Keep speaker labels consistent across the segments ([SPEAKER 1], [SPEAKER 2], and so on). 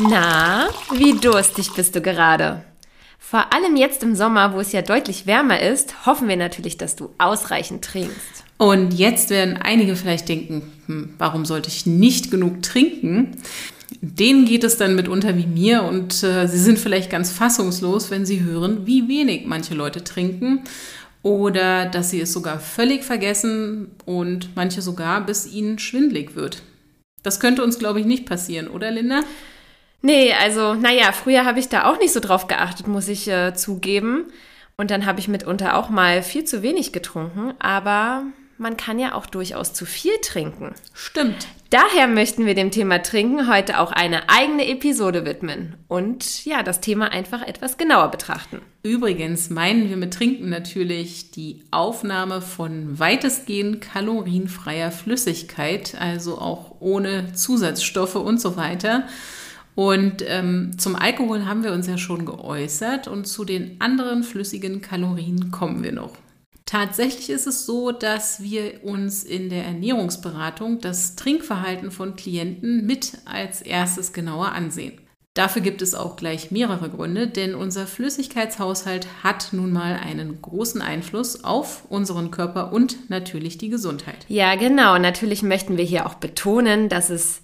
[SPEAKER 1] Na, wie durstig bist du gerade? Vor allem jetzt im Sommer, wo es ja deutlich wärmer ist, hoffen wir natürlich, dass du ausreichend trinkst.
[SPEAKER 2] Und jetzt werden einige vielleicht denken, hm, warum sollte ich nicht genug trinken? Denen geht es dann mitunter wie mir und äh, sie sind vielleicht ganz fassungslos, wenn sie hören, wie wenig manche Leute trinken oder dass sie es sogar völlig vergessen und manche sogar bis ihnen schwindlig wird. Das könnte uns, glaube ich, nicht passieren, oder Linda?
[SPEAKER 1] Nee, also, naja, früher habe ich da auch nicht so drauf geachtet, muss ich äh, zugeben. Und dann habe ich mitunter auch mal viel zu wenig getrunken, aber man kann ja auch durchaus zu viel trinken.
[SPEAKER 2] Stimmt.
[SPEAKER 1] Daher möchten wir dem Thema Trinken heute auch eine eigene Episode widmen und ja, das Thema einfach etwas genauer betrachten.
[SPEAKER 2] Übrigens meinen wir mit Trinken natürlich die Aufnahme von weitestgehend kalorienfreier Flüssigkeit, also auch ohne Zusatzstoffe und so weiter. Und ähm, zum Alkohol haben wir uns ja schon geäußert und zu den anderen flüssigen Kalorien kommen wir noch. Tatsächlich ist es so, dass wir uns in der Ernährungsberatung das Trinkverhalten von Klienten mit als erstes genauer ansehen. Dafür gibt es auch gleich mehrere Gründe, denn unser Flüssigkeitshaushalt hat nun mal einen großen Einfluss auf unseren Körper und natürlich die Gesundheit.
[SPEAKER 1] Ja, genau. Natürlich möchten wir hier auch betonen, dass es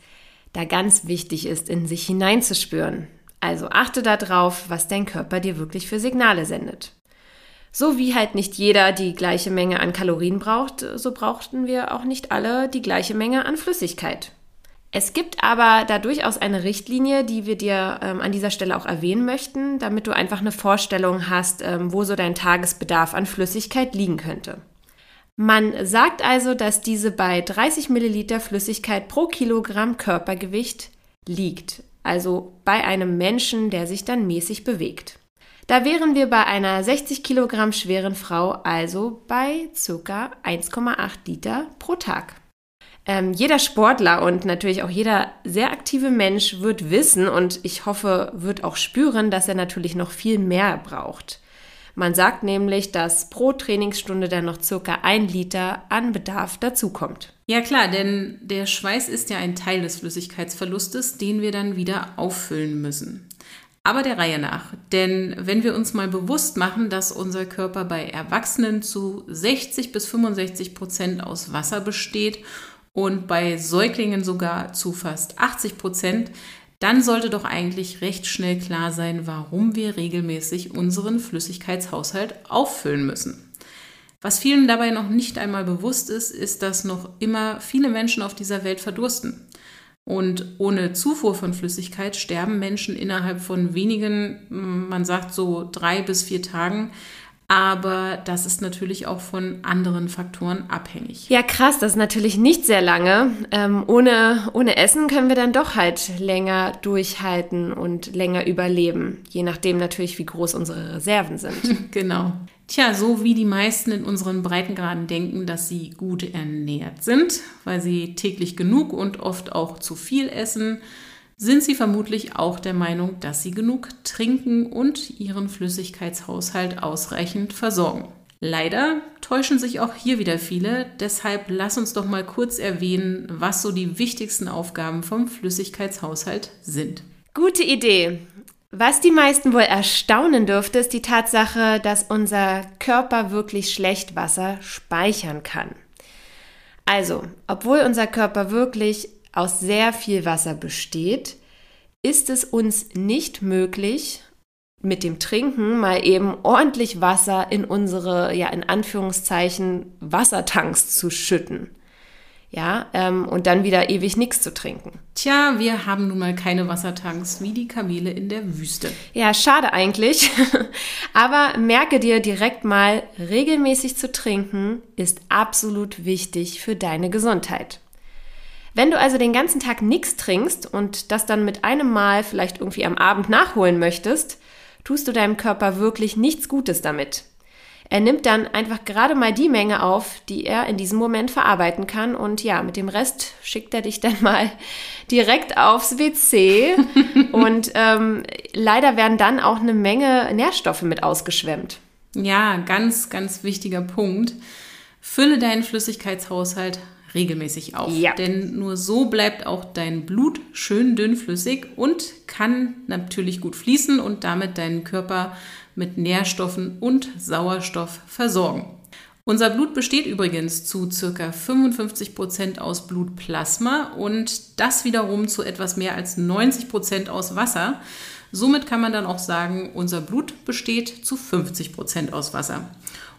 [SPEAKER 1] da ganz wichtig ist, in sich hineinzuspüren. Also achte darauf, was dein Körper dir wirklich für Signale sendet. So wie halt nicht jeder die gleiche Menge an Kalorien braucht, so brauchten wir auch nicht alle die gleiche Menge an Flüssigkeit. Es gibt aber da durchaus eine Richtlinie, die wir dir ähm, an dieser Stelle auch erwähnen möchten, damit du einfach eine Vorstellung hast, ähm, wo so dein Tagesbedarf an Flüssigkeit liegen könnte. Man sagt also, dass diese bei 30 Milliliter Flüssigkeit pro Kilogramm Körpergewicht liegt, also bei einem Menschen, der sich dann mäßig bewegt. Da wären wir bei einer 60 Kilogramm schweren Frau also bei ca. 1,8 Liter pro Tag. Ähm, jeder Sportler und natürlich auch jeder sehr aktive Mensch wird wissen und ich hoffe, wird auch spüren, dass er natürlich noch viel mehr braucht. Man sagt nämlich, dass pro Trainingsstunde dann noch circa ein Liter an Bedarf dazukommt.
[SPEAKER 2] Ja klar, denn der Schweiß ist ja ein Teil des Flüssigkeitsverlustes, den wir dann wieder auffüllen müssen. Aber der Reihe nach. Denn wenn wir uns mal bewusst machen, dass unser Körper bei Erwachsenen zu 60 bis 65 Prozent aus Wasser besteht und bei Säuglingen sogar zu fast 80 Prozent, dann sollte doch eigentlich recht schnell klar sein, warum wir regelmäßig unseren Flüssigkeitshaushalt auffüllen müssen. Was vielen dabei noch nicht einmal bewusst ist, ist, dass noch immer viele Menschen auf dieser Welt verdursten. Und ohne Zufuhr von Flüssigkeit sterben Menschen innerhalb von wenigen, man sagt so drei bis vier Tagen aber das ist natürlich auch von anderen Faktoren abhängig.
[SPEAKER 1] Ja, krass, das ist natürlich nicht sehr lange. Ähm, ohne, ohne Essen können wir dann doch halt länger durchhalten und länger überleben, je nachdem natürlich, wie groß unsere Reserven sind.
[SPEAKER 2] genau. Tja, so wie die meisten in unseren Breitengraden denken, dass sie gut ernährt sind, weil sie täglich genug und oft auch zu viel essen, sind sie vermutlich auch der Meinung, dass sie genug trinken und ihren Flüssigkeitshaushalt ausreichend versorgen. Leider täuschen sich auch hier wieder viele, deshalb lass uns doch mal kurz erwähnen, was so die wichtigsten Aufgaben vom Flüssigkeitshaushalt sind.
[SPEAKER 1] Gute Idee. Was die meisten wohl erstaunen dürfte, ist die Tatsache, dass unser Körper wirklich schlecht Wasser speichern kann. Also, obwohl unser Körper wirklich aus sehr viel Wasser besteht, ist es uns nicht möglich, mit dem Trinken mal eben ordentlich Wasser in unsere, ja, in Anführungszeichen, Wassertanks zu schütten. Ja, ähm, und dann wieder ewig nichts zu trinken.
[SPEAKER 2] Tja, wir haben nun mal keine Wassertanks wie die Kamele in der Wüste.
[SPEAKER 1] Ja, schade eigentlich. Aber merke dir direkt mal, regelmäßig zu trinken ist absolut wichtig für deine Gesundheit. Wenn du also den ganzen Tag nichts trinkst und das dann mit einem Mal vielleicht irgendwie am Abend nachholen möchtest, tust du deinem Körper wirklich nichts Gutes damit. Er nimmt dann einfach gerade mal die Menge auf, die er in diesem Moment verarbeiten kann. Und ja, mit dem Rest schickt er dich dann mal direkt aufs WC. und ähm, leider werden dann auch eine Menge Nährstoffe mit ausgeschwemmt.
[SPEAKER 2] Ja, ganz, ganz wichtiger Punkt. Fülle deinen Flüssigkeitshaushalt regelmäßig auf. Ja. Denn nur so bleibt auch dein Blut schön dünnflüssig und kann natürlich gut fließen und damit deinen Körper mit Nährstoffen und Sauerstoff versorgen. Unser Blut besteht übrigens zu ca. 55 Prozent aus Blutplasma und das wiederum zu etwas mehr als 90 Prozent aus Wasser. Somit kann man dann auch sagen, unser Blut besteht zu 50 Prozent aus Wasser.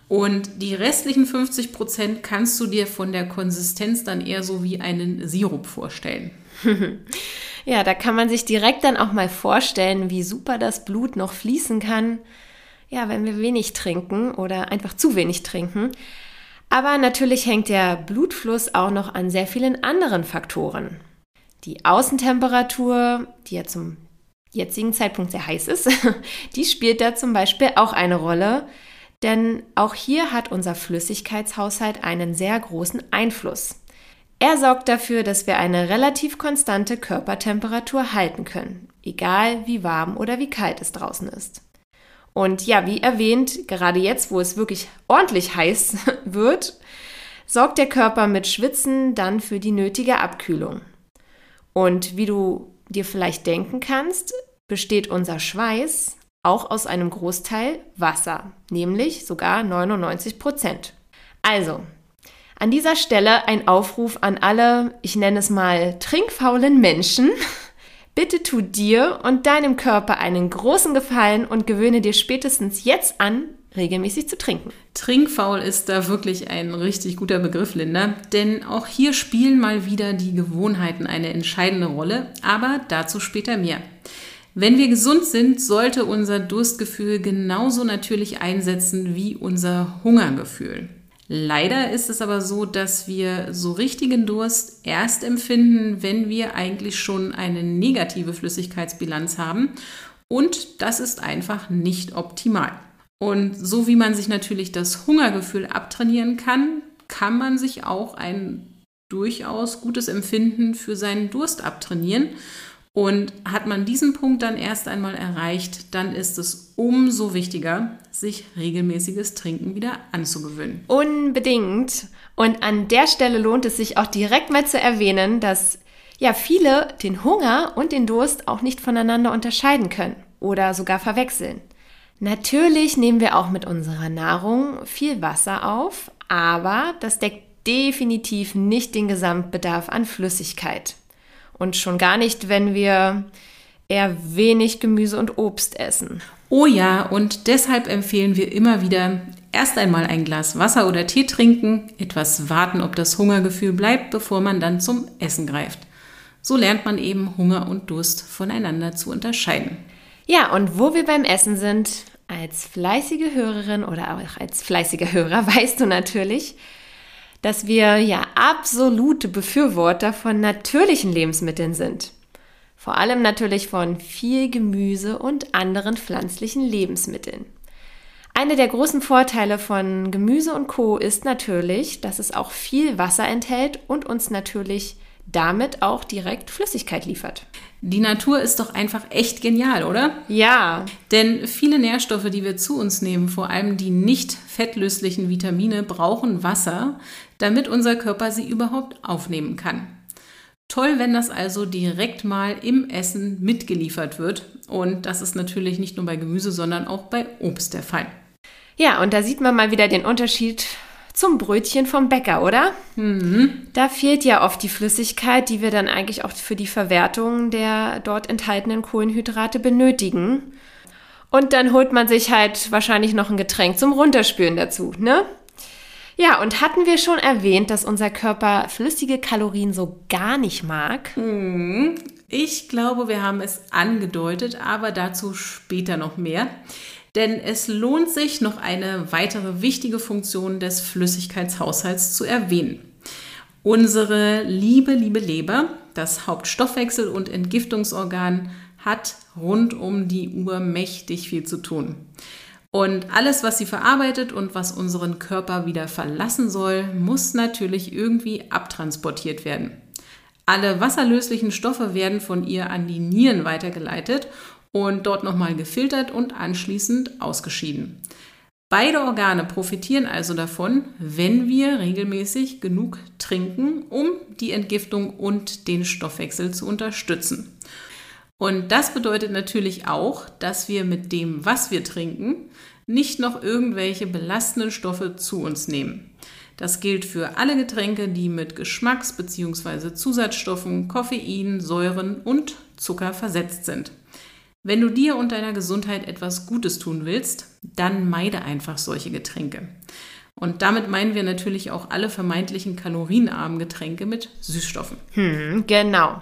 [SPEAKER 2] Und die restlichen 50 Prozent kannst du dir von der Konsistenz dann eher so wie einen Sirup vorstellen.
[SPEAKER 1] ja, da kann man sich direkt dann auch mal vorstellen, wie super das Blut noch fließen kann ja, wenn wir wenig trinken oder einfach zu wenig trinken. Aber natürlich hängt der Blutfluss auch noch an sehr vielen anderen Faktoren. Die Außentemperatur, die ja zum jetzigen Zeitpunkt sehr heiß ist, die spielt da zum Beispiel auch eine Rolle, denn auch hier hat unser Flüssigkeitshaushalt einen sehr großen Einfluss. Er sorgt dafür, dass wir eine relativ konstante Körpertemperatur halten können, egal wie warm oder wie kalt es draußen ist. Und ja, wie erwähnt, gerade jetzt, wo es wirklich ordentlich heiß wird, sorgt der Körper mit Schwitzen dann für die nötige Abkühlung. Und wie du dir vielleicht denken kannst, besteht unser Schweiß auch aus einem Großteil Wasser, nämlich sogar 99 Prozent. Also, an dieser Stelle ein Aufruf an alle, ich nenne es mal trinkfaulen Menschen, Bitte tu dir und deinem Körper einen großen Gefallen und gewöhne dir spätestens jetzt an, regelmäßig zu trinken.
[SPEAKER 2] Trinkfaul ist da wirklich ein richtig guter Begriff, Linda, denn auch hier spielen mal wieder die Gewohnheiten eine entscheidende Rolle, aber dazu später mehr. Wenn wir gesund sind, sollte unser Durstgefühl genauso natürlich einsetzen wie unser Hungergefühl. Leider ist es aber so, dass wir so richtigen Durst erst empfinden, wenn wir eigentlich schon eine negative Flüssigkeitsbilanz haben. Und das ist einfach nicht optimal. Und so wie man sich natürlich das Hungergefühl abtrainieren kann, kann man sich auch ein durchaus gutes Empfinden für seinen Durst abtrainieren. Und hat man diesen Punkt dann erst einmal erreicht, dann ist es umso wichtiger, sich regelmäßiges Trinken wieder anzugewöhnen.
[SPEAKER 1] Unbedingt. Und an der Stelle lohnt es sich auch direkt mal zu erwähnen, dass ja viele den Hunger und den Durst auch nicht voneinander unterscheiden können oder sogar verwechseln. Natürlich nehmen wir auch mit unserer Nahrung viel Wasser auf, aber das deckt definitiv nicht den Gesamtbedarf an Flüssigkeit. Und schon gar nicht, wenn wir eher wenig Gemüse und Obst essen.
[SPEAKER 2] Oh ja, und deshalb empfehlen wir immer wieder, erst einmal ein Glas Wasser oder Tee trinken, etwas warten, ob das Hungergefühl bleibt, bevor man dann zum Essen greift. So lernt man eben Hunger und Durst voneinander zu unterscheiden.
[SPEAKER 1] Ja, und wo wir beim Essen sind, als fleißige Hörerin oder auch als fleißiger Hörer weißt du natürlich, dass wir ja absolute Befürworter von natürlichen Lebensmitteln sind. Vor allem natürlich von viel Gemüse und anderen pflanzlichen Lebensmitteln. Einer der großen Vorteile von Gemüse und Co ist natürlich, dass es auch viel Wasser enthält und uns natürlich damit auch direkt Flüssigkeit liefert.
[SPEAKER 2] Die Natur ist doch einfach echt genial, oder?
[SPEAKER 1] Ja.
[SPEAKER 2] Denn viele Nährstoffe, die wir zu uns nehmen, vor allem die nicht fettlöslichen Vitamine, brauchen Wasser, damit unser Körper sie überhaupt aufnehmen kann. Toll, wenn das also direkt mal im Essen mitgeliefert wird. Und das ist natürlich nicht nur bei Gemüse, sondern auch bei Obst der Fall.
[SPEAKER 1] Ja, und da sieht man mal wieder den Unterschied zum Brötchen vom Bäcker, oder? Mhm. Da fehlt ja oft die Flüssigkeit, die wir dann eigentlich auch für die Verwertung der dort enthaltenen Kohlenhydrate benötigen. Und dann holt man sich halt wahrscheinlich noch ein Getränk zum Runterspülen dazu, ne? Ja, und hatten wir schon erwähnt, dass unser Körper flüssige Kalorien so gar nicht mag?
[SPEAKER 2] Hm, ich glaube, wir haben es angedeutet, aber dazu später noch mehr. Denn es lohnt sich, noch eine weitere wichtige Funktion des Flüssigkeitshaushalts zu erwähnen. Unsere liebe, liebe Leber, das Hauptstoffwechsel- und Entgiftungsorgan, hat rund um die Uhr mächtig viel zu tun. Und alles, was sie verarbeitet und was unseren Körper wieder verlassen soll, muss natürlich irgendwie abtransportiert werden. Alle wasserlöslichen Stoffe werden von ihr an die Nieren weitergeleitet und dort nochmal gefiltert und anschließend ausgeschieden. Beide Organe profitieren also davon, wenn wir regelmäßig genug trinken, um die Entgiftung und den Stoffwechsel zu unterstützen. Und das bedeutet natürlich auch, dass wir mit dem, was wir trinken, nicht noch irgendwelche belastenden Stoffe zu uns nehmen. Das gilt für alle Getränke, die mit Geschmacks- bzw. Zusatzstoffen, Koffein, Säuren und Zucker versetzt sind. Wenn du dir und deiner Gesundheit etwas Gutes tun willst, dann meide einfach solche Getränke. Und damit meinen wir natürlich auch alle vermeintlichen kalorienarmen Getränke mit Süßstoffen.
[SPEAKER 1] Hm, genau.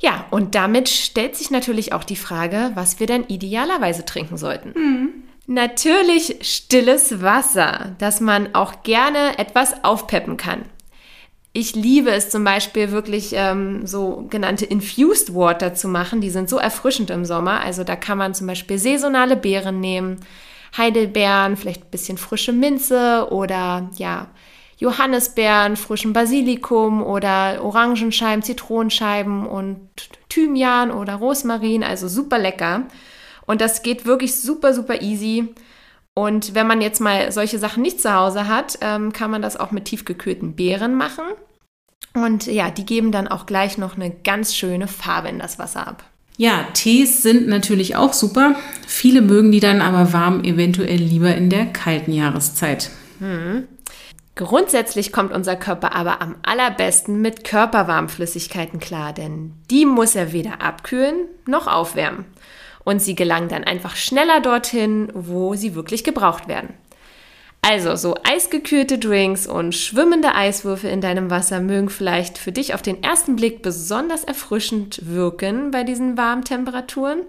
[SPEAKER 1] Ja, und damit stellt sich natürlich auch die Frage, was wir denn idealerweise trinken sollten. Hm. Natürlich stilles Wasser, das man auch gerne etwas aufpeppen kann. Ich liebe es zum Beispiel wirklich ähm, so genannte Infused Water zu machen. Die sind so erfrischend im Sommer. Also da kann man zum Beispiel saisonale Beeren nehmen, Heidelbeeren, vielleicht ein bisschen frische Minze oder ja Johannisbeeren, frischen Basilikum oder Orangenscheiben, Zitronenscheiben und Thymian oder Rosmarin, also super lecker. Und das geht wirklich super, super easy. Und wenn man jetzt mal solche Sachen nicht zu Hause hat, ähm, kann man das auch mit tiefgekühlten Beeren machen. Und ja, die geben dann auch gleich noch eine ganz schöne Farbe in das Wasser ab.
[SPEAKER 2] Ja, Tees sind natürlich auch super. Viele mögen die dann aber warm eventuell lieber in der kalten Jahreszeit.
[SPEAKER 1] Hm. Grundsätzlich kommt unser Körper aber am allerbesten mit Körperwarmflüssigkeiten klar, denn die muss er weder abkühlen noch aufwärmen. Und sie gelangen dann einfach schneller dorthin, wo sie wirklich gebraucht werden. Also, so eisgekühlte Drinks und schwimmende Eiswürfel in deinem Wasser mögen vielleicht für dich auf den ersten Blick besonders erfrischend wirken bei diesen warmen Temperaturen,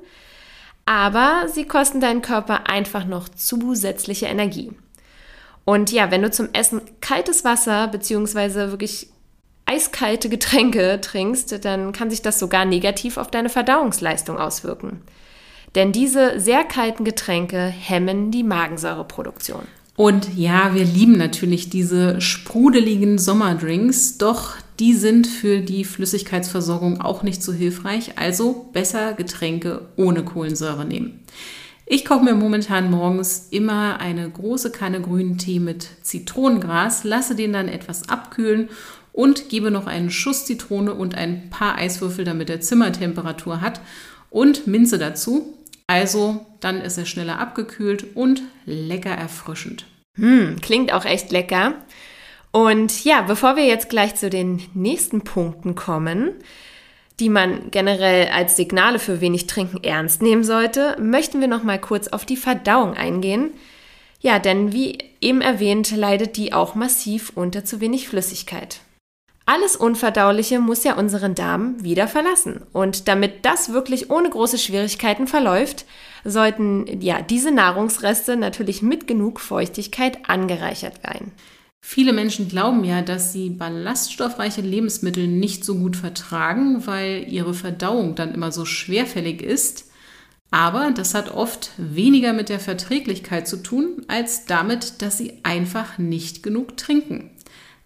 [SPEAKER 1] aber sie kosten deinen Körper einfach noch zusätzliche Energie. Und ja, wenn du zum Essen kaltes Wasser bzw. wirklich eiskalte Getränke trinkst, dann kann sich das sogar negativ auf deine Verdauungsleistung auswirken. Denn diese sehr kalten Getränke hemmen die Magensäureproduktion.
[SPEAKER 2] Und ja, wir lieben natürlich diese sprudeligen Sommerdrinks, doch die sind für die Flüssigkeitsversorgung auch nicht so hilfreich, also besser Getränke ohne Kohlensäure nehmen. Ich koche mir momentan morgens immer eine große Kanne grünen Tee mit Zitronengras, lasse den dann etwas abkühlen und gebe noch einen Schuss Zitrone und ein paar Eiswürfel, damit er Zimmertemperatur hat und Minze dazu. Also dann ist er schneller abgekühlt und lecker erfrischend.
[SPEAKER 1] Hm, klingt auch echt lecker. Und ja, bevor wir jetzt gleich zu den nächsten Punkten kommen, die man generell als Signale für wenig Trinken ernst nehmen sollte, möchten wir noch mal kurz auf die Verdauung eingehen. Ja, denn wie eben erwähnt, leidet die auch massiv unter zu wenig Flüssigkeit. Alles Unverdauliche muss ja unseren Darm wieder verlassen. Und damit das wirklich ohne große Schwierigkeiten verläuft, sollten ja diese Nahrungsreste natürlich mit genug Feuchtigkeit angereichert werden.
[SPEAKER 2] Viele Menschen glauben ja, dass sie ballaststoffreiche Lebensmittel nicht so gut vertragen, weil ihre Verdauung dann immer so schwerfällig ist. Aber das hat oft weniger mit der Verträglichkeit zu tun, als damit, dass sie einfach nicht genug trinken.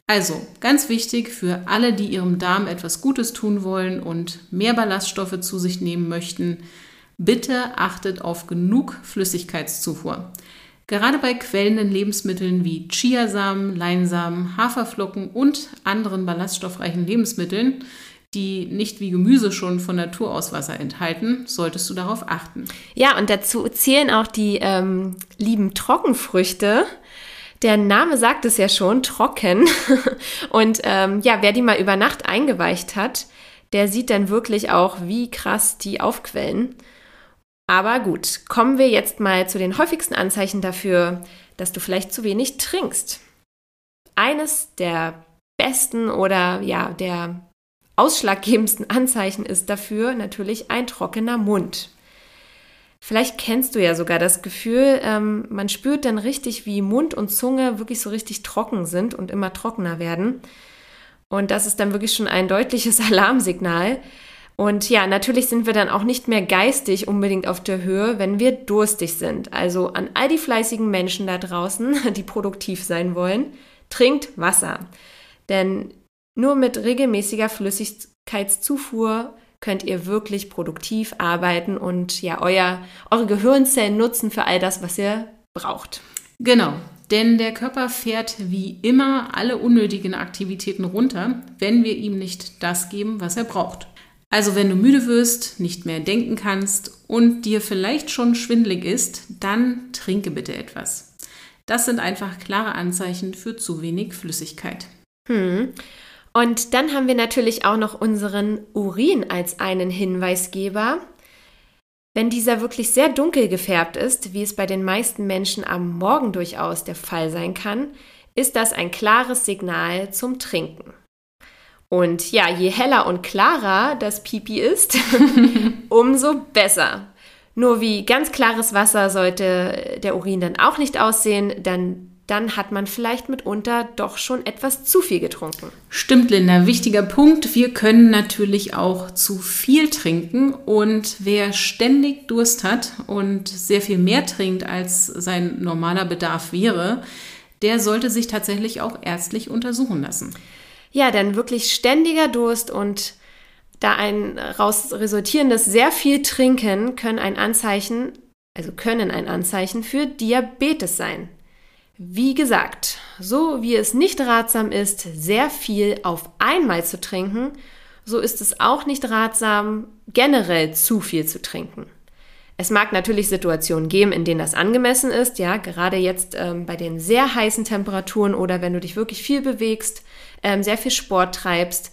[SPEAKER 2] Also ganz wichtig für alle, die ihrem Darm etwas Gutes tun wollen und mehr Ballaststoffe zu sich nehmen möchten, bitte achtet auf genug Flüssigkeitszufuhr. Gerade bei quellenden Lebensmitteln wie Chiasamen, Leinsamen, Haferflocken und anderen ballaststoffreichen Lebensmitteln, die nicht wie Gemüse schon von Natur aus Wasser enthalten, solltest du darauf achten.
[SPEAKER 1] Ja, und dazu zählen auch die ähm, lieben Trockenfrüchte. Der Name sagt es ja schon, trocken. Und ähm, ja, wer die mal über Nacht eingeweicht hat, der sieht dann wirklich auch, wie krass die aufquellen. Aber gut, kommen wir jetzt mal zu den häufigsten Anzeichen dafür, dass du vielleicht zu wenig trinkst. eines der besten oder ja, der ausschlaggebendsten Anzeichen ist dafür natürlich ein trockener Mund. Vielleicht kennst du ja sogar das Gefühl, ähm, man spürt dann richtig, wie Mund und Zunge wirklich so richtig trocken sind und immer trockener werden. Und das ist dann wirklich schon ein deutliches Alarmsignal. Und ja, natürlich sind wir dann auch nicht mehr geistig unbedingt auf der Höhe, wenn wir durstig sind. Also an all die fleißigen Menschen da draußen, die produktiv sein wollen, trinkt Wasser. Denn nur mit regelmäßiger Flüssigkeitszufuhr könnt ihr wirklich produktiv arbeiten und ja euer, eure Gehirnzellen nutzen für all das, was ihr braucht.
[SPEAKER 2] Genau, denn der Körper fährt wie immer alle unnötigen Aktivitäten runter, wenn wir ihm nicht das geben, was er braucht. Also wenn du müde wirst, nicht mehr denken kannst und dir vielleicht schon schwindlig ist, dann trinke bitte etwas. Das sind einfach klare Anzeichen für zu wenig Flüssigkeit.
[SPEAKER 1] Hm. Und dann haben wir natürlich auch noch unseren Urin als einen Hinweisgeber. Wenn dieser wirklich sehr dunkel gefärbt ist, wie es bei den meisten Menschen am Morgen durchaus der Fall sein kann, ist das ein klares Signal zum Trinken. Und ja, je heller und klarer das Pipi ist, umso besser. Nur wie ganz klares Wasser sollte der Urin dann auch nicht aussehen, dann dann hat man vielleicht mitunter doch schon etwas zu viel getrunken.
[SPEAKER 2] Stimmt, Linda. Wichtiger Punkt. Wir können natürlich auch zu viel trinken und wer ständig Durst hat und sehr viel mehr trinkt, als sein normaler Bedarf wäre, der sollte sich tatsächlich auch ärztlich untersuchen lassen.
[SPEAKER 1] Ja, denn wirklich ständiger Durst und da ein raus resultierendes sehr viel Trinken können ein Anzeichen, also können ein Anzeichen für Diabetes sein. Wie gesagt, so wie es nicht ratsam ist, sehr viel auf einmal zu trinken, so ist es auch nicht ratsam, generell zu viel zu trinken. Es mag natürlich Situationen geben, in denen das angemessen ist, ja, gerade jetzt ähm, bei den sehr heißen Temperaturen oder wenn du dich wirklich viel bewegst, ähm, sehr viel Sport treibst.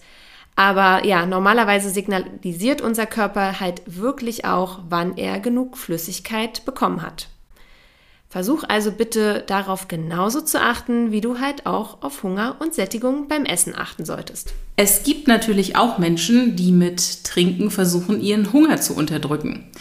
[SPEAKER 1] Aber ja, normalerweise signalisiert unser Körper halt wirklich auch, wann er genug Flüssigkeit bekommen hat. Versuch also bitte darauf genauso zu achten, wie du halt auch auf Hunger und Sättigung beim Essen achten solltest.
[SPEAKER 2] Es gibt natürlich auch Menschen, die mit Trinken versuchen, ihren Hunger zu unterdrücken.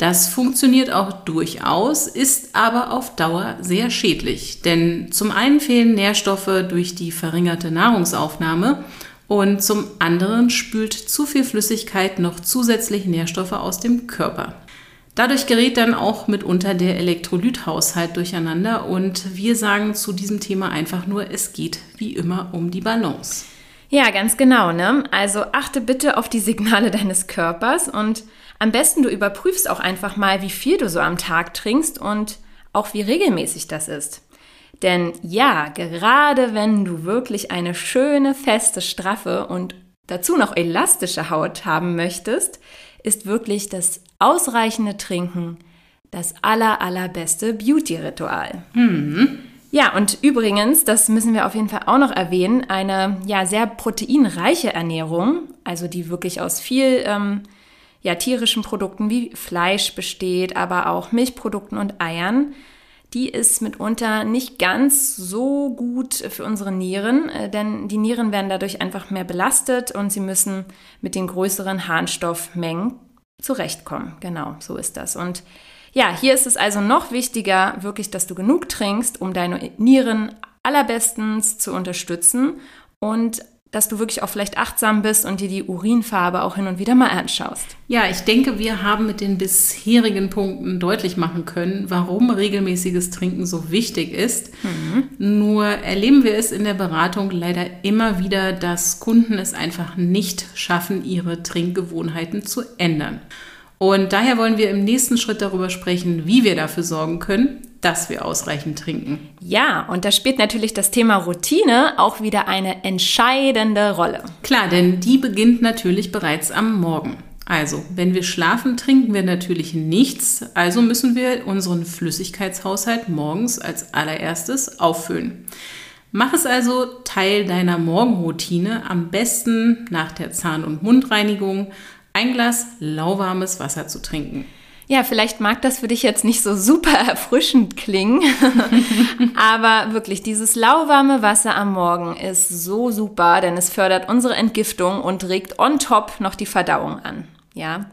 [SPEAKER 2] Das funktioniert auch durchaus, ist aber auf Dauer sehr schädlich, denn zum einen fehlen Nährstoffe durch die verringerte Nahrungsaufnahme und zum anderen spült zu viel Flüssigkeit noch zusätzlich Nährstoffe aus dem Körper. Dadurch gerät dann auch mitunter der Elektrolythaushalt durcheinander und wir sagen zu diesem Thema einfach nur, es geht wie immer um die Balance.
[SPEAKER 1] Ja, ganz genau. Ne? Also achte bitte auf die Signale deines Körpers und am besten du überprüfst auch einfach mal, wie viel du so am Tag trinkst und auch wie regelmäßig das ist. Denn ja, gerade wenn du wirklich eine schöne, feste, straffe und dazu noch elastische Haut haben möchtest, ist wirklich das ausreichende Trinken das aller, allerbeste Beauty-Ritual. Mhm. Ja, und übrigens, das müssen wir auf jeden Fall auch noch erwähnen, eine ja sehr proteinreiche Ernährung, also die wirklich aus viel ähm, ja, tierischen Produkten wie Fleisch besteht, aber auch Milchprodukten und Eiern, die ist mitunter nicht ganz so gut für unsere Nieren, äh, denn die Nieren werden dadurch einfach mehr belastet und sie müssen mit den größeren Harnstoffmengen zurechtkommen. Genau, so ist das. Und ja, hier ist es also noch wichtiger, wirklich, dass du genug trinkst, um deine Nieren allerbestens zu unterstützen und dass du wirklich auch vielleicht achtsam bist und dir die Urinfarbe auch hin und wieder mal anschaust.
[SPEAKER 2] Ja, ich denke, wir haben mit den bisherigen Punkten deutlich machen können, warum regelmäßiges Trinken so wichtig ist. Mhm. Nur erleben wir es in der Beratung leider immer wieder, dass Kunden es einfach nicht schaffen, ihre Trinkgewohnheiten zu ändern. Und daher wollen wir im nächsten Schritt darüber sprechen, wie wir dafür sorgen können, dass wir ausreichend trinken.
[SPEAKER 1] Ja, und da spielt natürlich das Thema Routine auch wieder eine entscheidende Rolle.
[SPEAKER 2] Klar, denn die beginnt natürlich bereits am Morgen. Also, wenn wir schlafen, trinken wir natürlich nichts, also müssen wir unseren Flüssigkeitshaushalt morgens als allererstes auffüllen. Mach es also Teil deiner Morgenroutine, am besten nach der Zahn- und Mundreinigung ein Glas lauwarmes Wasser zu trinken.
[SPEAKER 1] Ja, vielleicht mag das für dich jetzt nicht so super erfrischend klingen, aber wirklich, dieses lauwarme Wasser am Morgen ist so super, denn es fördert unsere Entgiftung und regt on top noch die Verdauung an. Ja.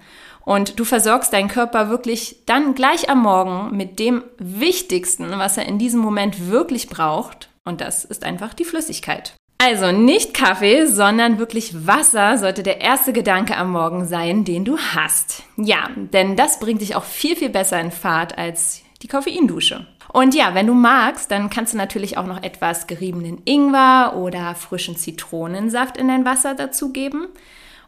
[SPEAKER 1] Und du versorgst deinen Körper wirklich dann gleich am Morgen mit dem Wichtigsten, was er in diesem Moment wirklich braucht. Und das ist einfach die Flüssigkeit. Also nicht Kaffee, sondern wirklich Wasser sollte der erste Gedanke am Morgen sein, den du hast. Ja, denn das bringt dich auch viel, viel besser in Fahrt als die Koffeindusche. Und ja, wenn du magst, dann kannst du natürlich auch noch etwas geriebenen Ingwer oder frischen Zitronensaft in dein Wasser dazugeben.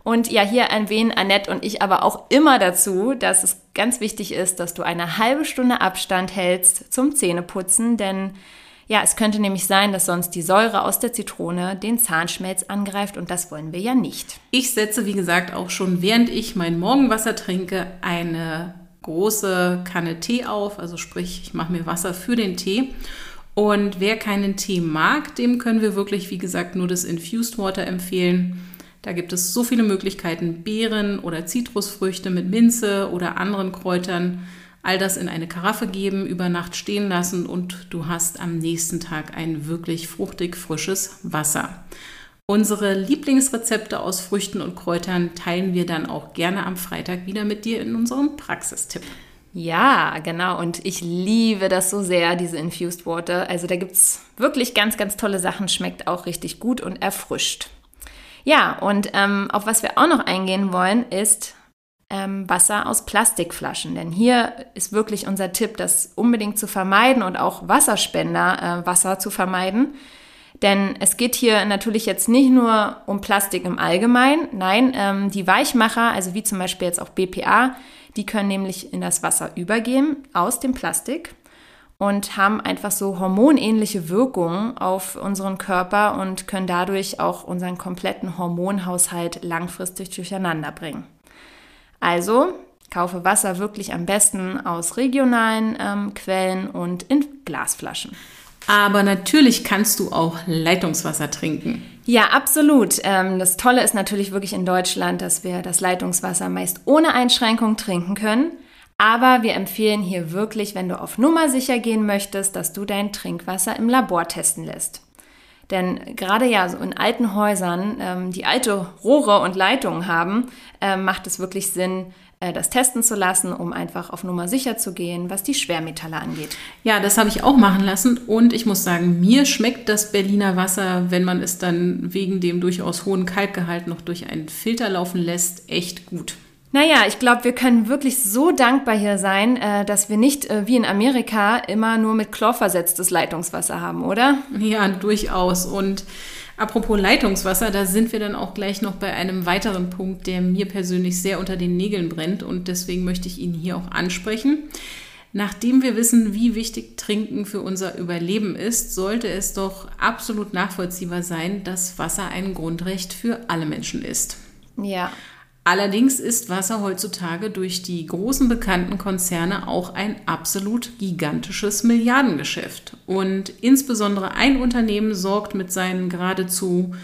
[SPEAKER 1] Und ja, hier erwähnen Annette und ich aber auch immer dazu, dass es ganz wichtig ist, dass du eine halbe Stunde Abstand hältst zum Zähneputzen, denn ja, es könnte nämlich sein, dass sonst die Säure aus der Zitrone den Zahnschmelz angreift und das wollen wir ja nicht.
[SPEAKER 2] Ich setze, wie gesagt, auch schon während ich mein Morgenwasser trinke, eine große Kanne Tee auf. Also sprich, ich mache mir Wasser für den Tee. Und wer keinen Tee mag, dem können wir wirklich, wie gesagt, nur das Infused Water empfehlen. Da gibt es so viele Möglichkeiten, Beeren oder Zitrusfrüchte mit Minze oder anderen Kräutern all das in eine Karaffe geben, über Nacht stehen lassen und du hast am nächsten Tag ein wirklich fruchtig frisches Wasser. Unsere Lieblingsrezepte aus Früchten und Kräutern teilen wir dann auch gerne am Freitag wieder mit dir in unserem Praxistipp.
[SPEAKER 1] Ja, genau. Und ich liebe das so sehr, diese Infused Water. Also da gibt es wirklich ganz, ganz tolle Sachen. Schmeckt auch richtig gut und erfrischt. Ja, und ähm, auf was wir auch noch eingehen wollen, ist ähm, Wasser aus Plastikflaschen. Denn hier ist wirklich unser Tipp, das unbedingt zu vermeiden und auch Wasserspender äh, Wasser zu vermeiden. Denn es geht hier natürlich jetzt nicht nur um Plastik im Allgemeinen. Nein, ähm, die Weichmacher, also wie zum Beispiel jetzt auch BPA, die können nämlich in das Wasser übergehen aus dem Plastik und haben einfach so hormonähnliche Wirkungen auf unseren Körper und können dadurch auch unseren kompletten Hormonhaushalt langfristig durcheinander bringen. Also kaufe Wasser wirklich am besten aus regionalen ähm, Quellen und in Glasflaschen.
[SPEAKER 2] Aber natürlich kannst du auch Leitungswasser trinken.
[SPEAKER 1] Ja, absolut. Ähm, das Tolle ist natürlich wirklich in Deutschland, dass wir das Leitungswasser meist ohne Einschränkung trinken können. Aber wir empfehlen hier wirklich, wenn du auf Nummer sicher gehen möchtest, dass du dein Trinkwasser im Labor testen lässt. Denn gerade ja so in alten Häusern, ähm, die alte Rohre und Leitungen haben, äh, macht es wirklich Sinn, äh, das testen zu lassen, um einfach auf Nummer sicher zu gehen, was die Schwermetalle angeht.
[SPEAKER 2] Ja, das habe ich auch machen lassen und ich muss sagen, mir schmeckt das Berliner Wasser, wenn man es dann wegen dem durchaus hohen Kalkgehalt noch durch einen Filter laufen lässt, echt gut.
[SPEAKER 1] Naja, ich glaube, wir können wirklich so dankbar hier sein, äh, dass wir nicht äh, wie in Amerika immer nur mit Chlor versetztes Leitungswasser haben, oder?
[SPEAKER 2] Ja, durchaus. Und apropos Leitungswasser, da sind wir dann auch gleich noch bei einem weiteren Punkt, der mir persönlich sehr unter den Nägeln brennt. Und deswegen möchte ich ihn hier auch ansprechen. Nachdem wir wissen, wie wichtig Trinken für unser Überleben ist, sollte es doch absolut nachvollziehbar sein, dass Wasser ein Grundrecht für alle Menschen ist.
[SPEAKER 1] Ja.
[SPEAKER 2] Allerdings ist Wasser heutzutage durch die großen bekannten Konzerne auch ein absolut gigantisches Milliardengeschäft. Und insbesondere ein Unternehmen sorgt mit seinen geradezu,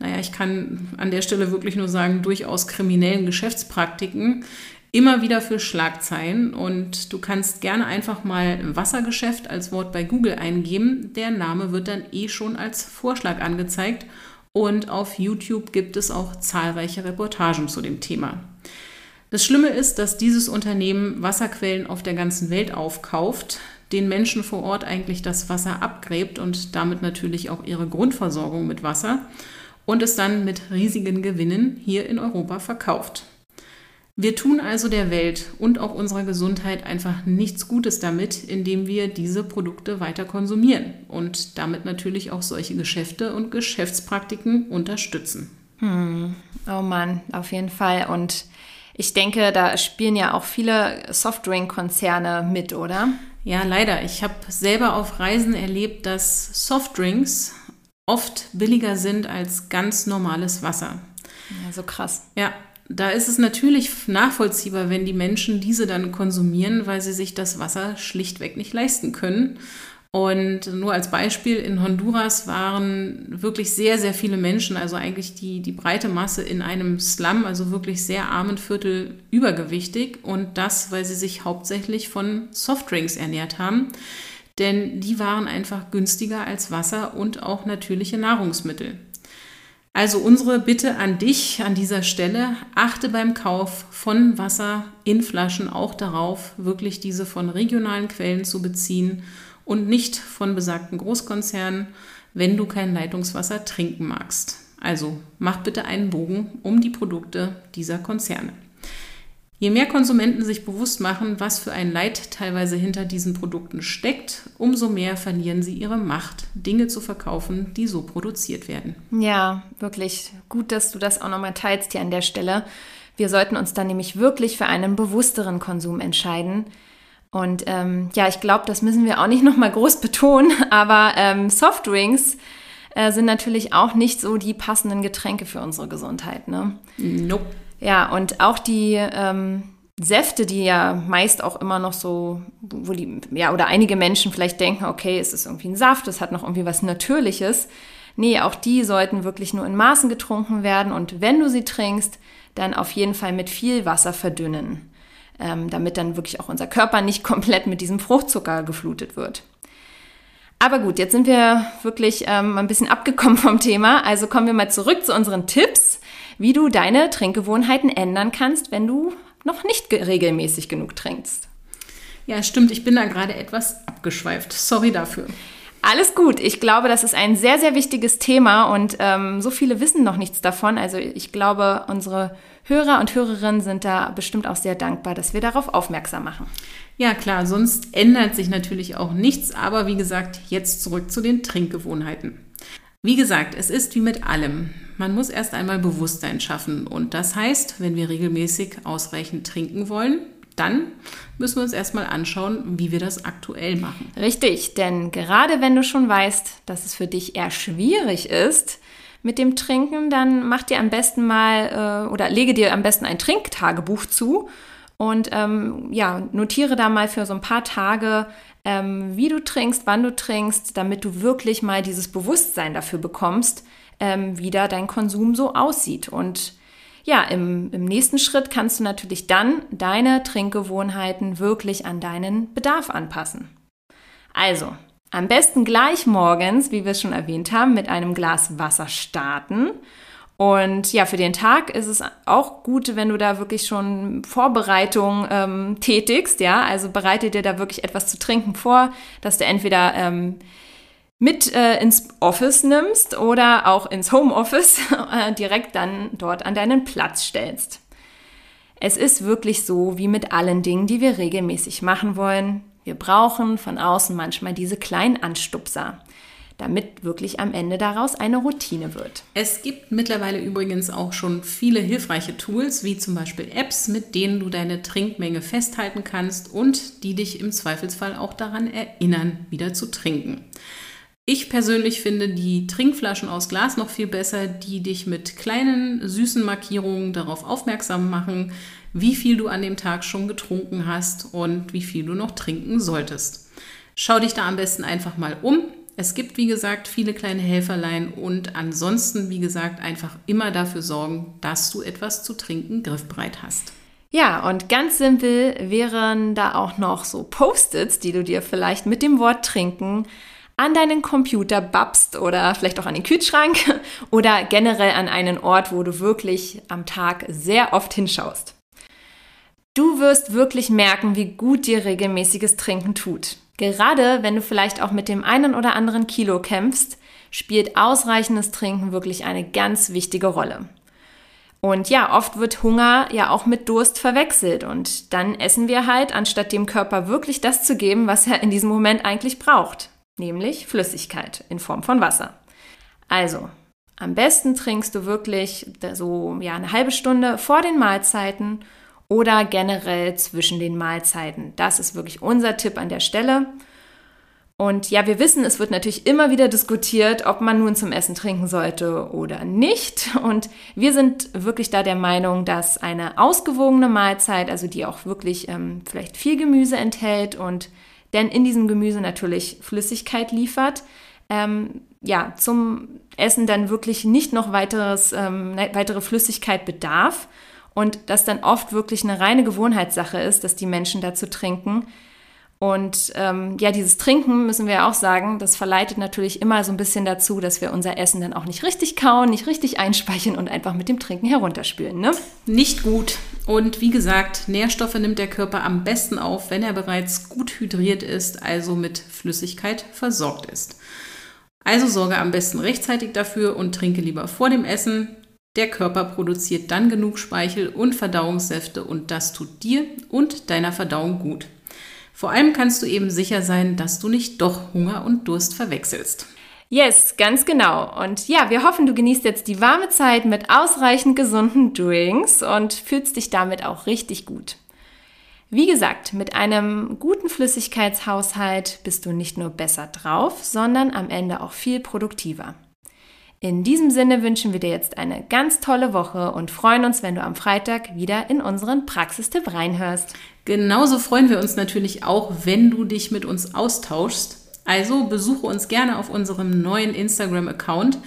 [SPEAKER 2] naja, ich kann an der Stelle wirklich nur sagen, durchaus kriminellen Geschäftspraktiken immer wieder für Schlagzeilen. Und du kannst gerne einfach mal Wassergeschäft als Wort bei Google eingeben. Der Name wird dann eh schon als Vorschlag angezeigt und auf YouTube gibt es auch zahlreiche Reportagen zu dem Thema. Das Schlimme ist, dass dieses Unternehmen Wasserquellen auf der ganzen Welt aufkauft, den Menschen vor Ort eigentlich das Wasser abgräbt und damit natürlich auch ihre Grundversorgung mit Wasser und es dann mit riesigen Gewinnen hier in Europa verkauft. Wir tun also der Welt und auch unserer Gesundheit einfach nichts Gutes damit, indem wir diese Produkte weiter konsumieren und damit natürlich auch solche Geschäfte und Geschäftspraktiken unterstützen.
[SPEAKER 1] Hm. Oh Mann, auf jeden Fall. Und ich denke, da spielen ja auch viele Softdrink-Konzerne mit, oder?
[SPEAKER 2] Ja, leider. Ich habe selber auf Reisen erlebt, dass Softdrinks oft billiger sind als ganz normales Wasser.
[SPEAKER 1] Ja, so krass.
[SPEAKER 2] Ja, da ist es natürlich nachvollziehbar, wenn die Menschen diese dann konsumieren, weil sie sich das Wasser schlichtweg nicht leisten können. Und nur als Beispiel, in Honduras waren wirklich sehr, sehr viele Menschen, also eigentlich die, die breite Masse in einem Slum, also wirklich sehr armen Viertel, übergewichtig. Und das, weil sie sich hauptsächlich von Softdrinks ernährt haben. Denn die waren einfach günstiger als Wasser und auch natürliche Nahrungsmittel. Also unsere Bitte an dich an dieser Stelle, achte beim Kauf von Wasser in Flaschen auch darauf, wirklich diese von regionalen Quellen zu beziehen und nicht von besagten Großkonzernen, wenn du kein Leitungswasser trinken magst. Also mach bitte einen Bogen um die Produkte dieser Konzerne. Je mehr Konsumenten sich bewusst machen, was für ein Leid teilweise hinter diesen Produkten steckt, umso mehr verlieren sie ihre Macht, Dinge zu verkaufen, die so produziert werden.
[SPEAKER 1] Ja, wirklich gut, dass du das auch nochmal teilst hier an der Stelle. Wir sollten uns dann nämlich wirklich für einen bewussteren Konsum entscheiden, und ähm, ja, ich glaube, das müssen wir auch nicht nochmal groß betonen, aber ähm, Softdrinks äh, sind natürlich auch nicht so die passenden Getränke für unsere Gesundheit. Ne?
[SPEAKER 2] Nope.
[SPEAKER 1] Ja, und auch die ähm, Säfte, die ja meist auch immer noch so, wo die, ja, oder einige Menschen vielleicht denken, okay, es ist irgendwie ein Saft, es hat noch irgendwie was Natürliches. Nee, auch die sollten wirklich nur in Maßen getrunken werden und wenn du sie trinkst, dann auf jeden Fall mit viel Wasser verdünnen ähm, damit dann wirklich auch unser Körper nicht komplett mit diesem Fruchtzucker geflutet wird. Aber gut, jetzt sind wir wirklich ähm, ein bisschen abgekommen vom Thema. Also kommen wir mal zurück zu unseren Tipps, wie du deine Trinkgewohnheiten ändern kannst, wenn du noch nicht regelmäßig genug trinkst.
[SPEAKER 2] Ja, stimmt. Ich bin da gerade etwas abgeschweift. Sorry dafür.
[SPEAKER 1] Alles gut. Ich glaube, das ist ein sehr, sehr wichtiges Thema und ähm, so viele wissen noch nichts davon. Also ich glaube, unsere Hörer und Hörerinnen sind da bestimmt auch sehr dankbar, dass wir darauf aufmerksam machen.
[SPEAKER 2] Ja, klar, sonst ändert sich natürlich auch nichts. Aber wie gesagt, jetzt zurück zu den Trinkgewohnheiten. Wie gesagt, es ist wie mit allem. Man muss erst einmal Bewusstsein schaffen. Und das heißt, wenn wir regelmäßig ausreichend trinken wollen, dann müssen wir uns erstmal anschauen, wie wir das aktuell machen.
[SPEAKER 1] Richtig, denn gerade wenn du schon weißt, dass es für dich eher schwierig ist, mit dem Trinken, dann mach dir am besten mal äh, oder lege dir am besten ein Trinktagebuch zu und ähm, ja, notiere da mal für so ein paar Tage, ähm, wie du trinkst, wann du trinkst, damit du wirklich mal dieses Bewusstsein dafür bekommst, ähm, wie da dein Konsum so aussieht. Und ja, im, im nächsten Schritt kannst du natürlich dann deine Trinkgewohnheiten wirklich an deinen Bedarf anpassen. Also, am besten gleich morgens, wie wir es schon erwähnt haben, mit einem Glas Wasser starten. Und ja, für den Tag ist es auch gut, wenn du da wirklich schon Vorbereitung ähm, tätigst. Ja, also bereite dir da wirklich etwas zu trinken vor, dass du entweder ähm, mit äh, ins Office nimmst oder auch ins Homeoffice äh, direkt dann dort an deinen Platz stellst. Es ist wirklich so wie mit allen Dingen, die wir regelmäßig machen wollen. Wir brauchen von außen manchmal diese kleinen Anstupser, damit wirklich am Ende daraus eine Routine wird.
[SPEAKER 2] Es gibt mittlerweile übrigens auch schon viele hilfreiche Tools, wie zum Beispiel Apps, mit denen du deine Trinkmenge festhalten kannst und die dich im Zweifelsfall auch daran erinnern, wieder zu trinken. Ich persönlich finde die Trinkflaschen aus Glas noch viel besser, die dich mit kleinen, süßen Markierungen darauf aufmerksam machen, wie viel du an dem Tag schon getrunken hast und wie viel du noch trinken solltest. Schau dich da am besten einfach mal um. Es gibt, wie gesagt, viele kleine Helferlein und ansonsten, wie gesagt, einfach immer dafür sorgen, dass du etwas zu trinken griffbereit hast.
[SPEAKER 1] Ja, und ganz simpel wären da auch noch so Post-its, die du dir vielleicht mit dem Wort trinken an deinen Computer babst oder vielleicht auch an den Kühlschrank oder generell an einen Ort, wo du wirklich am Tag sehr oft hinschaust. Du wirst wirklich merken, wie gut dir regelmäßiges Trinken tut. Gerade wenn du vielleicht auch mit dem einen oder anderen Kilo kämpfst, spielt ausreichendes Trinken wirklich eine ganz wichtige Rolle. Und ja, oft wird Hunger ja auch mit Durst verwechselt und dann essen wir halt, anstatt dem Körper wirklich das zu geben, was er in diesem Moment eigentlich braucht nämlich Flüssigkeit in Form von Wasser. Also, am besten trinkst du wirklich so ja, eine halbe Stunde vor den Mahlzeiten oder generell zwischen den Mahlzeiten. Das ist wirklich unser Tipp an der Stelle. Und ja, wir wissen, es wird natürlich immer wieder diskutiert, ob man nun zum Essen trinken sollte oder nicht. Und wir sind wirklich da der Meinung, dass eine ausgewogene Mahlzeit, also die auch wirklich ähm, vielleicht viel Gemüse enthält und denn in diesem Gemüse natürlich Flüssigkeit liefert. Ähm, ja, zum Essen dann wirklich nicht noch weiteres, ähm, ne, weitere Flüssigkeit bedarf und das dann oft wirklich eine reine Gewohnheitssache ist, dass die Menschen dazu trinken. Und ähm, ja, dieses Trinken, müssen wir ja auch sagen, das verleitet natürlich immer so ein bisschen dazu, dass wir unser Essen dann auch nicht richtig kauen, nicht richtig einspeichern und einfach mit dem Trinken herunterspülen. Ne?
[SPEAKER 2] Nicht gut. Und wie gesagt, Nährstoffe nimmt der Körper am besten auf, wenn er bereits gut hydriert ist, also mit Flüssigkeit versorgt ist. Also sorge am besten rechtzeitig dafür und trinke lieber vor dem Essen. Der Körper produziert dann genug Speichel und Verdauungssäfte und das tut dir und deiner Verdauung gut. Vor allem kannst du eben sicher sein, dass du nicht doch Hunger und Durst verwechselst.
[SPEAKER 1] Yes, ganz genau. Und ja, wir hoffen, du genießt jetzt die warme Zeit mit ausreichend gesunden Drinks und fühlst dich damit auch richtig gut. Wie gesagt, mit einem guten Flüssigkeitshaushalt bist du nicht nur besser drauf, sondern am Ende auch viel produktiver. In diesem Sinne wünschen wir dir jetzt eine ganz tolle Woche und freuen uns, wenn du am Freitag wieder in unseren Praxistipp reinhörst.
[SPEAKER 2] Genauso freuen wir uns natürlich auch, wenn du dich mit uns austauschst. Also besuche uns gerne auf unserem neuen Instagram-Account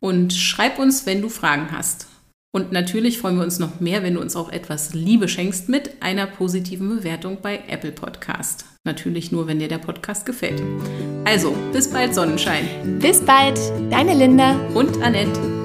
[SPEAKER 2] und schreib uns, wenn du Fragen hast. Und natürlich freuen wir uns noch mehr, wenn du uns auch etwas Liebe schenkst mit einer positiven Bewertung bei Apple Podcast. Natürlich nur, wenn dir der Podcast gefällt. Also, bis bald Sonnenschein.
[SPEAKER 1] Bis bald, deine Linda
[SPEAKER 2] und Annette.